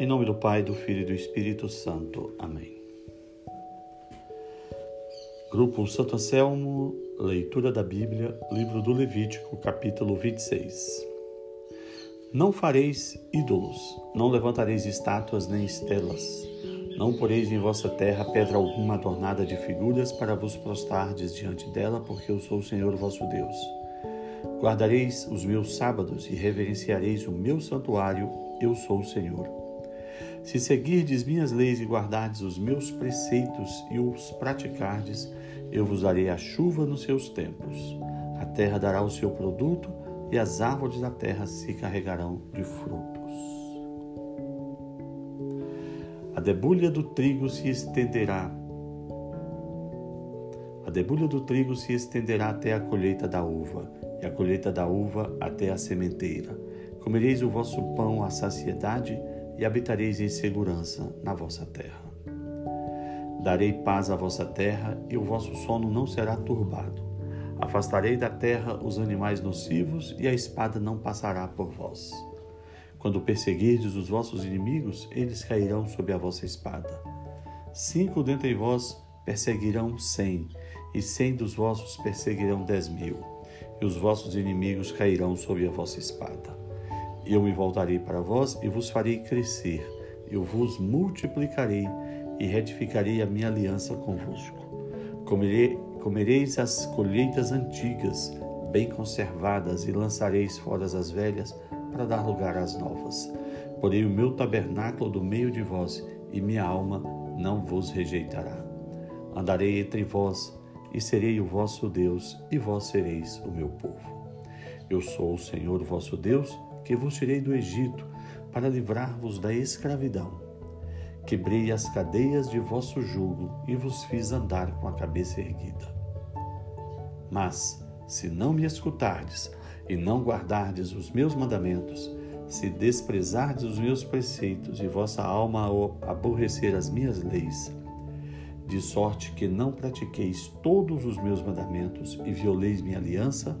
Em nome do Pai, do Filho e do Espírito Santo. Amém. Grupo Santo Anselmo, leitura da Bíblia, livro do Levítico, capítulo 26. Não fareis ídolos, não levantareis estátuas nem estelas, não poreis em vossa terra pedra alguma adornada de figuras para vos prostardes diante dela, porque eu sou o Senhor vosso Deus. Guardareis os meus sábados e reverenciareis o meu santuário, eu sou o Senhor. Se seguirdes minhas leis e guardardes os meus preceitos e os praticardes, eu vos darei a chuva nos seus tempos. A terra dará o seu produto e as árvores da terra se carregarão de frutos. A debulha do trigo se estenderá. A debulha do trigo se estenderá até a colheita da uva, e a colheita da uva até a sementeira. Comereis o vosso pão à saciedade e habitareis em segurança na vossa terra. Darei paz à vossa terra e o vosso sono não será turbado. Afastarei da terra os animais nocivos e a espada não passará por vós. Quando perseguirdes os vossos inimigos, eles cairão sob a vossa espada. Cinco dentre vós perseguirão cem, e cem dos vossos perseguirão dez mil, e os vossos inimigos cairão sob a vossa espada. Eu me voltarei para vós e vos farei crescer, eu vos multiplicarei e retificarei a minha aliança convosco. Comerei, comereis as colheitas antigas, bem conservadas, e lançareis fora as velhas, para dar lugar às novas. Porei o meu tabernáculo do meio de vós, e minha alma não vos rejeitará. Andarei entre vós, e serei o vosso Deus, e vós sereis o meu povo. Eu sou o Senhor vosso Deus, que vos tirei do Egito para livrar-vos da escravidão. Quebrei as cadeias de vosso jugo e vos fiz andar com a cabeça erguida. Mas, se não me escutardes e não guardardes os meus mandamentos, se desprezardes os meus preceitos e vossa alma aborrecer as minhas leis, de sorte que não pratiqueis todos os meus mandamentos e violeis minha aliança,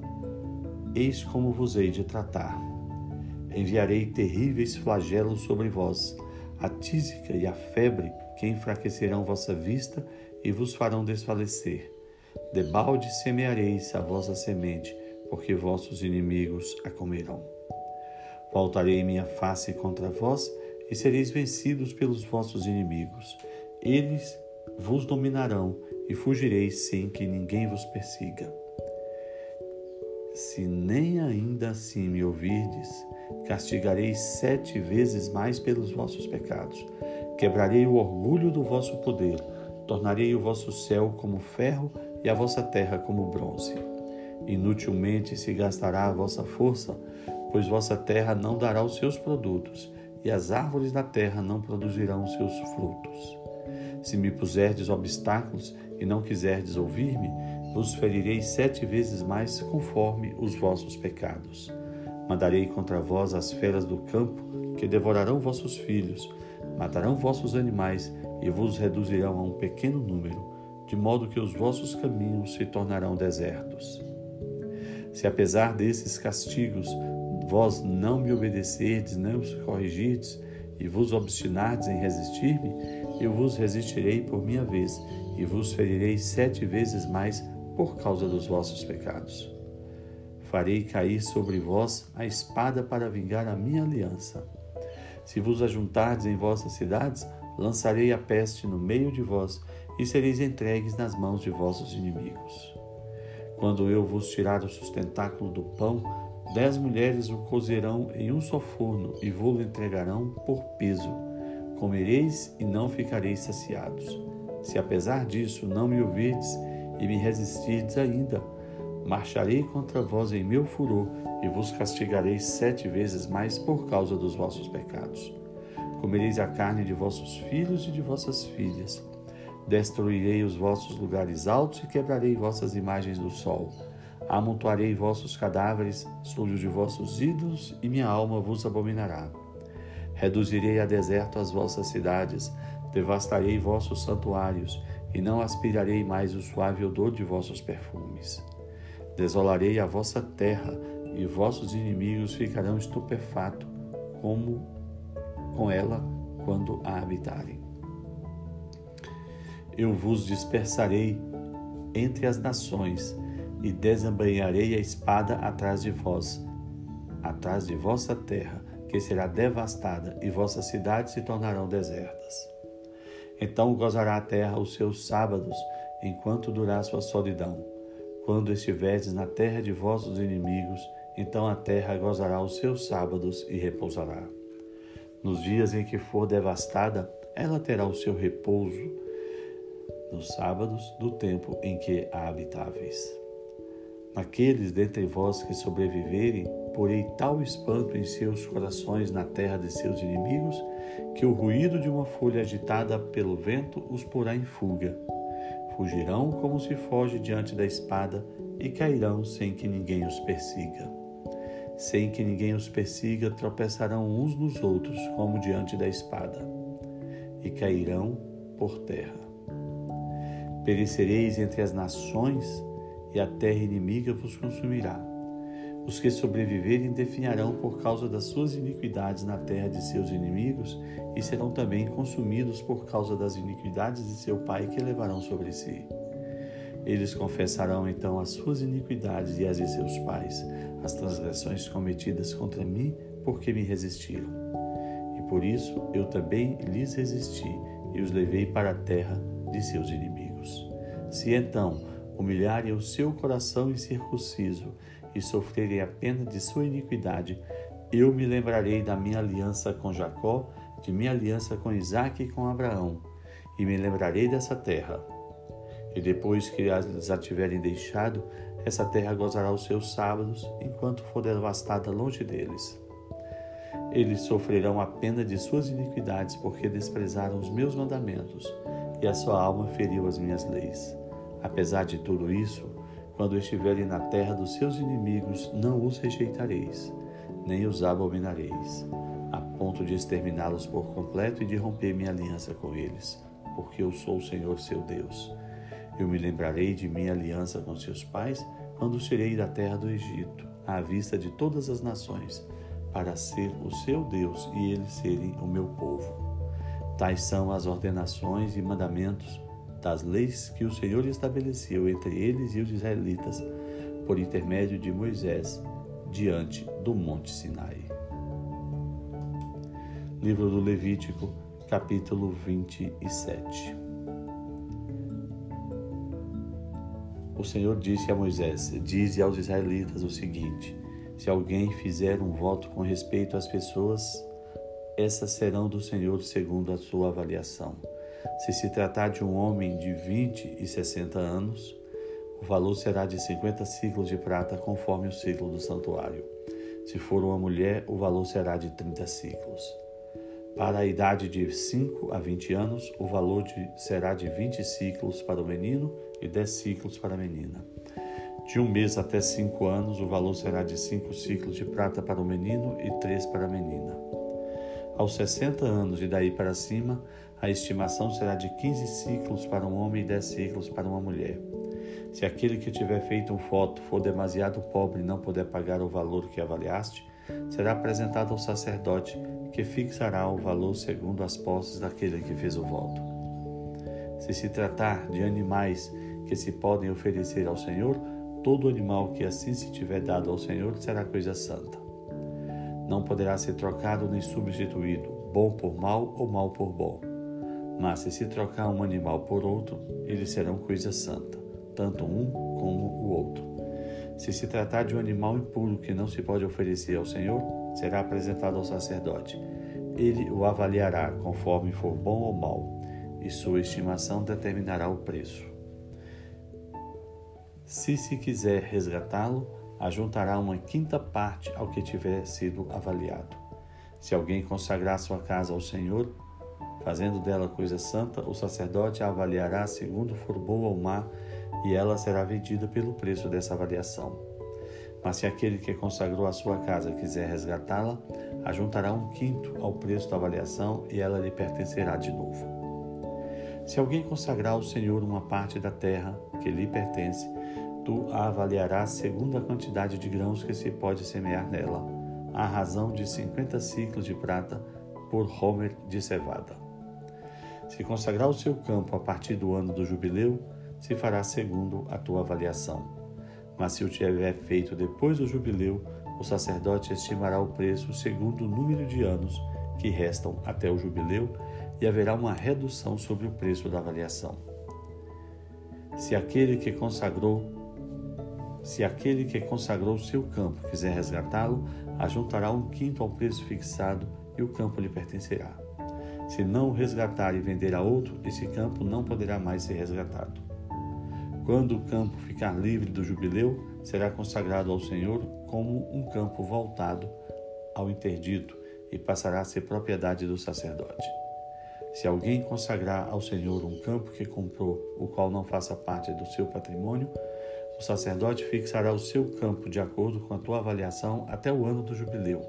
eis como vos hei de tratar enviarei terríveis flagelos sobre vós, a tísica e a febre que enfraquecerão vossa vista e vos farão desfalecer. Debalde semeareis a vossa semente, porque vossos inimigos a comerão. Voltarei minha face contra vós e sereis vencidos pelos vossos inimigos. Eles vos dominarão e fugireis sem que ninguém vos persiga. Se nem ainda assim me ouvirdes, castigarei sete vezes mais pelos vossos pecados. Quebrarei o orgulho do vosso poder, tornarei o vosso céu como ferro e a vossa terra como bronze. Inutilmente se gastará a vossa força, pois vossa terra não dará os seus produtos, e as árvores da terra não produzirão os seus frutos. Se me puserdes obstáculos e não quiserdes ouvir-me, vos ferirei sete vezes mais conforme os vossos pecados. Mandarei contra vós as feras do campo, que devorarão vossos filhos, matarão vossos animais e vos reduzirão a um pequeno número, de modo que os vossos caminhos se tornarão desertos. Se apesar desses castigos vós não me obedecerdes, não os corrigirdes, e vos obstinardes em resistir-me, eu vos resistirei por minha vez, e vos ferirei sete vezes mais por causa dos vossos pecados. Farei cair sobre vós a espada para vingar a minha aliança. Se vos ajuntardes em vossas cidades, lançarei a peste no meio de vós e sereis entregues nas mãos de vossos inimigos. Quando eu vos tirar o sustentáculo do pão, dez mulheres o cozerão em um só forno e vos entregarão por peso. Comereis e não ficareis saciados. Se apesar disso não me ouvirdes e me resistirdes ainda, marcharei contra vós em meu furor e vos castigarei sete vezes mais por causa dos vossos pecados. Comereis a carne de vossos filhos e de vossas filhas. Destruirei os vossos lugares altos e quebrarei vossas imagens do sol. Amontoarei vossos cadáveres os de vossos ídolos e minha alma vos abominará. Reduzirei a deserto as vossas cidades, devastarei vossos santuários e não aspirarei mais o suave odor de vossos perfumes. Desolarei a vossa terra, e vossos inimigos ficarão estupefatos como com ela, quando a habitarem. Eu vos dispersarei entre as nações e desembanharei a espada atrás de vós, atrás de vossa terra, que será devastada, e vossas cidades se tornarão desertas. Então gozará a terra os seus sábados, enquanto durar sua solidão. Quando estiverdes na terra de vossos inimigos, então a terra gozará os seus sábados e repousará. Nos dias em que for devastada, ela terá o seu repouso, nos sábados do tempo em que a habitáveis. Naqueles dentre vós que sobreviverem, porei tal espanto em seus corações na terra de seus inimigos, que o ruído de uma folha agitada pelo vento os porá em fuga. Fugirão como se foge diante da espada e cairão sem que ninguém os persiga. Sem que ninguém os persiga, tropeçarão uns nos outros como diante da espada e cairão por terra. Perecereis entre as nações e a terra inimiga vos consumirá. Os que sobreviverem definharão por causa das suas iniquidades na terra de seus inimigos e serão também consumidos por causa das iniquidades de seu pai que levarão sobre si. Eles confessarão então as suas iniquidades e as de seus pais, as transgressões cometidas contra mim, porque me resistiram. E por isso eu também lhes resisti e os levei para a terra de seus inimigos. Se então humilharem o seu coração incircunciso e sofrerem a pena de sua iniquidade, eu me lembrarei da minha aliança com Jacó, de minha aliança com Isaque e com Abraão, e me lembrarei dessa terra. E depois que as a tiverem deixado, essa terra gozará os seus sábados, enquanto for devastada longe deles. Eles sofrerão a pena de suas iniquidades, porque desprezaram os meus mandamentos, e a sua alma feriu as minhas leis. Apesar de tudo isso, quando estiverem na terra dos seus inimigos, não os rejeitareis, nem os abominareis, a ponto de exterminá-los por completo e de romper minha aliança com eles, porque eu sou o Senhor seu Deus. Eu me lembrarei de minha aliança com seus pais quando tirei da terra do Egito, à vista de todas as nações, para ser o seu Deus e eles serem o meu povo. Tais são as ordenações e mandamentos das leis que o Senhor estabeleceu entre eles e os israelitas por intermédio de Moisés diante do Monte Sinai. Livro do Levítico, capítulo 27. O Senhor disse a Moisés: Dize aos israelitas o seguinte: Se alguém fizer um voto com respeito às pessoas, essas serão do Senhor segundo a sua avaliação se se tratar de um homem de 20 e 60 anos, o valor será de 50 ciclos de prata, conforme o ciclo do santuário. Se for uma mulher, o valor será de 30 ciclos. Para a idade de 5 a 20 anos, o valor de, será de 20 ciclos para o menino e 10 ciclos para a menina. De um mês até 5 anos, o valor será de 5 ciclos de prata para o menino e 3 para a menina. Aos 60 anos e daí para cima, a estimação será de 15 ciclos para um homem e 10 ciclos para uma mulher. Se aquele que tiver feito um voto for demasiado pobre e não puder pagar o valor que avaliaste, será apresentado ao sacerdote, que fixará o valor segundo as posses daquele que fez o voto. Se se tratar de animais que se podem oferecer ao Senhor, todo animal que assim se tiver dado ao Senhor será coisa santa. Não poderá ser trocado nem substituído, bom por mal ou mal por bom mas se se trocar um animal por outro, eles serão coisa santa, tanto um como o outro. Se se tratar de um animal impuro que não se pode oferecer ao Senhor, será apresentado ao sacerdote. Ele o avaliará conforme for bom ou mau, e sua estimação determinará o preço. Se se quiser resgatá-lo, ajuntará uma quinta parte ao que tiver sido avaliado. Se alguém consagrar sua casa ao Senhor, Fazendo dela coisa santa, o sacerdote a avaliará segundo for boa ou má, e ela será vendida pelo preço dessa avaliação. Mas se aquele que consagrou a sua casa quiser resgatá-la, ajuntará um quinto ao preço da avaliação e ela lhe pertencerá de novo. Se alguém consagrar ao Senhor uma parte da terra que lhe pertence, tu a avaliarás segundo a quantidade de grãos que se pode semear nela, à razão de cinquenta ciclos de prata por Homer de cevada. Se consagrar o seu campo a partir do ano do jubileu, se fará segundo a tua avaliação. Mas se o tiver feito depois do jubileu, o sacerdote estimará o preço segundo o número de anos que restam até o jubileu e haverá uma redução sobre o preço da avaliação. Se aquele que consagrou se aquele que consagrou seu campo quiser resgatá-lo, ajuntará um quinto ao preço fixado e o campo lhe pertencerá. Se não o resgatar e vender a outro, esse campo não poderá mais ser resgatado. Quando o campo ficar livre do jubileu, será consagrado ao Senhor como um campo voltado ao interdito e passará a ser propriedade do sacerdote. Se alguém consagrar ao Senhor um campo que comprou, o qual não faça parte do seu patrimônio, o sacerdote fixará o seu campo de acordo com a tua avaliação até o ano do jubileu,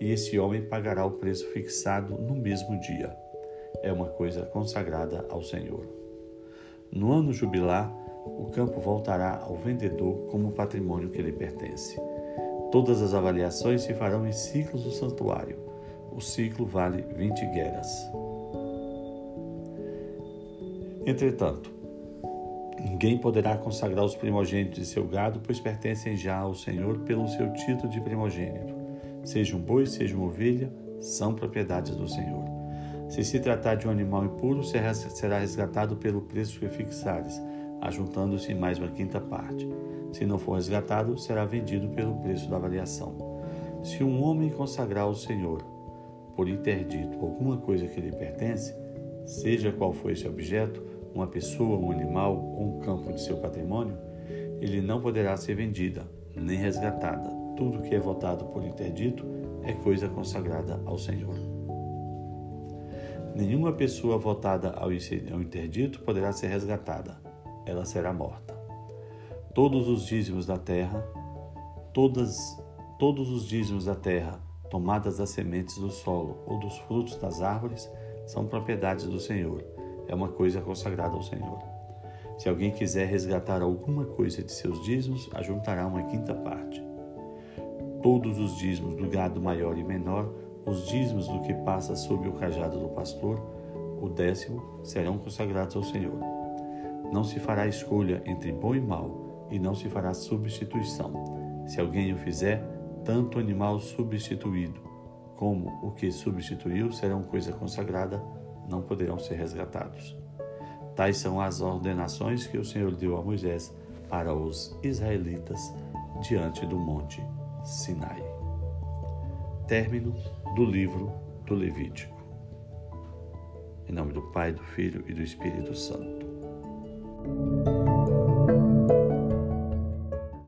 e esse homem pagará o preço fixado no mesmo dia. É uma coisa consagrada ao Senhor. No ano jubilar, o campo voltará ao vendedor como patrimônio que lhe pertence. Todas as avaliações se farão em ciclos do santuário. O ciclo vale 20 gueras. Entretanto, ninguém poderá consagrar os primogênitos de seu gado, pois pertencem já ao Senhor pelo seu título de primogênito. Seja um boi, seja uma ovelha, são propriedades do Senhor. Se se tratar de um animal impuro, será resgatado pelo preço que fixares ajuntando-se mais uma quinta parte. Se não for resgatado, será vendido pelo preço da avaliação. Se um homem consagrar ao Senhor, por interdito, alguma coisa que lhe pertence, seja qual for esse objeto, uma pessoa, um animal ou um campo de seu patrimônio, ele não poderá ser vendida, nem resgatada. Tudo que é votado por interdito é coisa consagrada ao Senhor. Nenhuma pessoa votada ao interdito poderá ser resgatada ela será morta. Todos os dízimos da terra, todas, todos os dízimos da terra, tomadas das sementes do solo ou dos frutos das árvores, são propriedades do Senhor. É uma coisa consagrada ao Senhor. Se alguém quiser resgatar alguma coisa de seus dízimos, ajuntará uma quinta parte. Todos os dízimos do gado maior e menor, os dízimos do que passa sob o cajado do pastor, o décimo, serão consagrados ao Senhor. Não se fará escolha entre bom e mal, e não se fará substituição. Se alguém o fizer, tanto o animal substituído como o que substituiu serão coisa consagrada, não poderão ser resgatados. Tais são as ordenações que o Senhor deu a Moisés para os israelitas diante do monte Sinai. Término do livro do Levítico. Em nome do Pai, do Filho e do Espírito Santo.